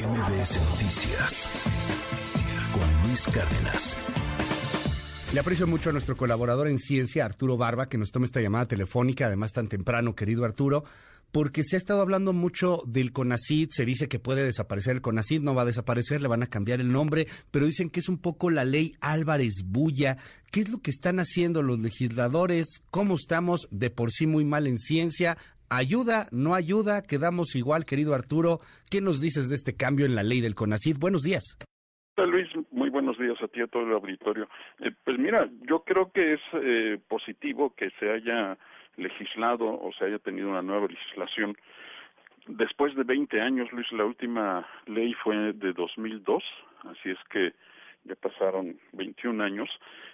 MBS Noticias con Luis Cárdenas. Le aprecio mucho a nuestro colaborador en ciencia, Arturo Barba, que nos tome esta llamada telefónica, además tan temprano, querido Arturo, porque se ha estado hablando mucho del CONACID, se dice que puede desaparecer el CONACID, no va a desaparecer, le van a cambiar el nombre, pero dicen que es un poco la ley Álvarez Bulla. ¿Qué es lo que están haciendo los legisladores? ¿Cómo estamos de por sí muy mal en ciencia? ¿Ayuda? ¿No ayuda? ¿Quedamos igual, querido Arturo? ¿Qué nos dices de este cambio en la ley del CONACID? Buenos días. Luis, muy buenos días a ti y a todo el auditorio. Eh, pues mira, yo creo que es eh, positivo que se haya legislado o se haya tenido una nueva legislación. Después de 20 años, Luis, la última ley fue de 2002, así es que ya pasaron 21 años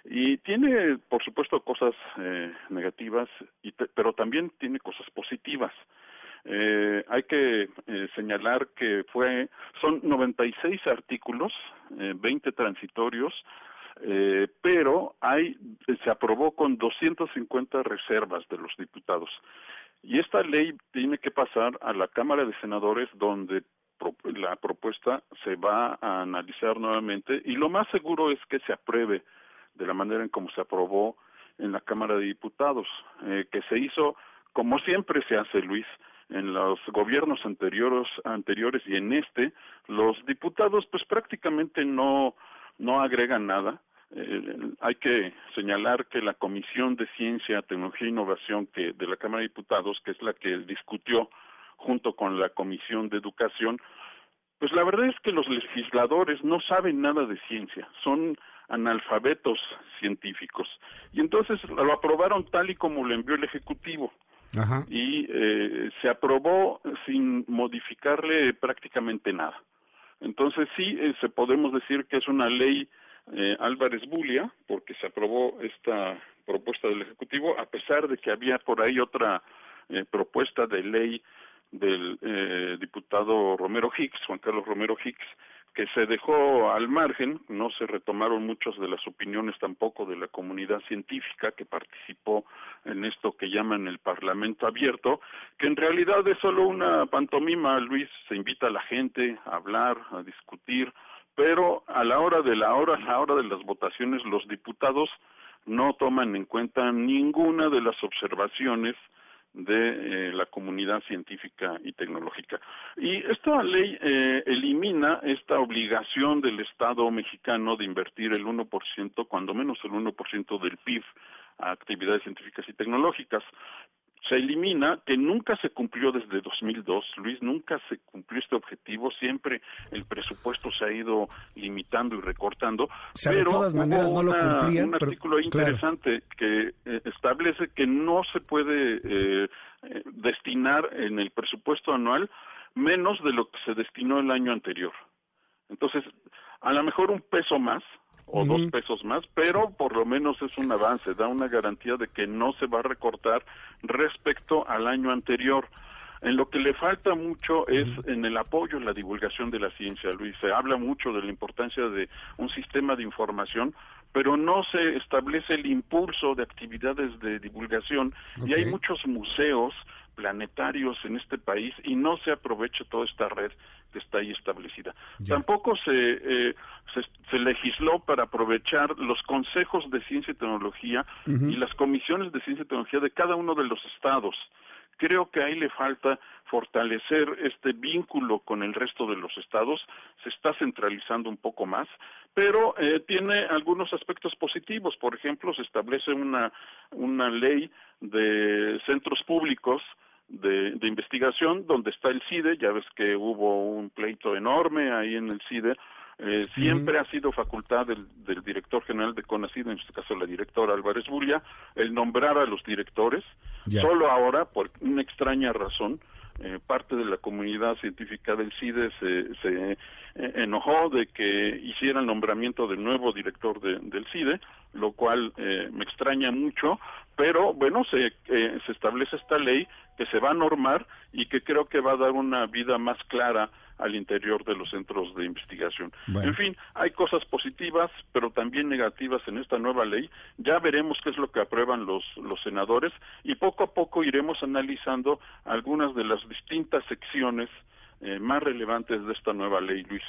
y tiene, por supuesto, cosas eh, negativas, y pero también tiene cosas positivas. Eh, hay que eh, señalar que fue son 96 artículos, eh, 20 transitorios, eh, pero hay se aprobó con 250 reservas de los diputados. Y esta ley tiene que pasar a la Cámara de Senadores donde la propuesta se va a analizar nuevamente y lo más seguro es que se apruebe de la manera en como se aprobó en la Cámara de Diputados, eh, que se hizo como siempre se hace, Luis, en los gobiernos anteriores, anteriores y en este, los diputados pues prácticamente no, no agregan nada. Eh, hay que señalar que la Comisión de Ciencia, Tecnología e Innovación que de la Cámara de Diputados, que es la que discutió junto con la Comisión de Educación, pues la verdad es que los legisladores no saben nada de ciencia, son analfabetos científicos. Y entonces lo aprobaron tal y como lo envió el Ejecutivo. Y eh, se aprobó sin modificarle prácticamente nada. Entonces sí, eh, se podemos decir que es una ley eh, Álvarez Bulia, porque se aprobó esta propuesta del Ejecutivo, a pesar de que había por ahí otra eh, propuesta de ley del eh, diputado Romero Hicks, Juan Carlos Romero Hicks, que se dejó al margen, no se retomaron muchas de las opiniones tampoco de la comunidad científica que participó en esto que llaman el Parlamento abierto, que en realidad es solo una pantomima, Luis, se invita a la gente a hablar, a discutir, pero a la hora de la hora, a la hora de las votaciones, los diputados no toman en cuenta ninguna de las observaciones de eh, la comunidad científica y tecnológica. Y esta ley eh, elimina esta obligación del Estado mexicano de invertir el 1%, cuando menos el 1% del PIB a actividades científicas y tecnológicas se elimina, que nunca se cumplió desde 2002, Luis, nunca se cumplió este objetivo, siempre el presupuesto se ha ido limitando y recortando, pero de todas maneras no lo cumplían, un artículo interesante que eh, establece que no se puede eh, eh, destinar en el presupuesto anual menos de lo que se destinó el año anterior. Entonces, a lo mejor un peso más, o dos pesos más, pero por lo menos es un avance, da una garantía de que no se va a recortar respecto al año anterior. En lo que le falta mucho es en el apoyo en la divulgación de la ciencia, Luis. Se habla mucho de la importancia de un sistema de información, pero no se establece el impulso de actividades de divulgación y hay muchos museos planetarios en este país y no se aprovecha toda esta red que está ahí establecida. Tampoco se, eh, se, legisló para aprovechar los consejos de ciencia y tecnología y las comisiones de ciencia y tecnología de cada uno de los estados. Creo que ahí le falta fortalecer este vínculo con el resto de los estados, se está centralizando un poco más, pero eh, tiene algunos aspectos positivos. Por ejemplo, se establece una, una ley de centros públicos de, de, investigación donde está el CIDE, ya ves que hubo un pleito enorme ahí en el CIDE, eh, siempre ha sido facultad del, del, director general de CONACID, en este caso la directora Álvarez Bulla, el nombrar a los directores, solo ahora, por una extraña razón, eh, parte de la comunidad científica del CIDE se, se eh, enojó de que hiciera el nombramiento del nuevo director de, del CIDE, lo cual eh, me extraña mucho, pero bueno, se, eh, se establece esta ley que se va a normar y que creo que va a dar una vida más clara al interior de los centros de investigación. En fin, hay cosas positivas, pero también negativas en esta nueva ley. Ya veremos qué es lo que aprueban los, los senadores y poco a poco iremos analizando algunas de las distintas secciones eh, más relevantes de esta nueva ley, Luis.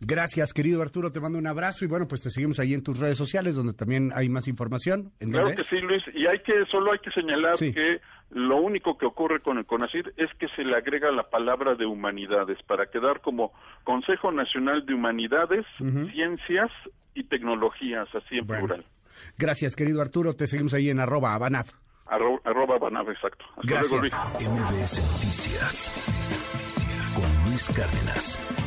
Gracias, querido Arturo. Te mando un abrazo y bueno, pues te seguimos ahí en tus redes sociales donde también hay más información. ¿En claro que es? sí, Luis. Y hay que solo hay que señalar Sí. que lo único que ocurre con el CONACYT es que se le agrega la palabra de humanidades para quedar como Consejo Nacional de Humanidades, Ciencias y Tecnologías, así en Bueno. plural. Gracias, querido Arturo. Te seguimos ahí en arroba Abanaf. Arro- arroba Banab, exacto. Hasta Gracias. luego, Luis. MBS Noticias con Luis Cárdenas.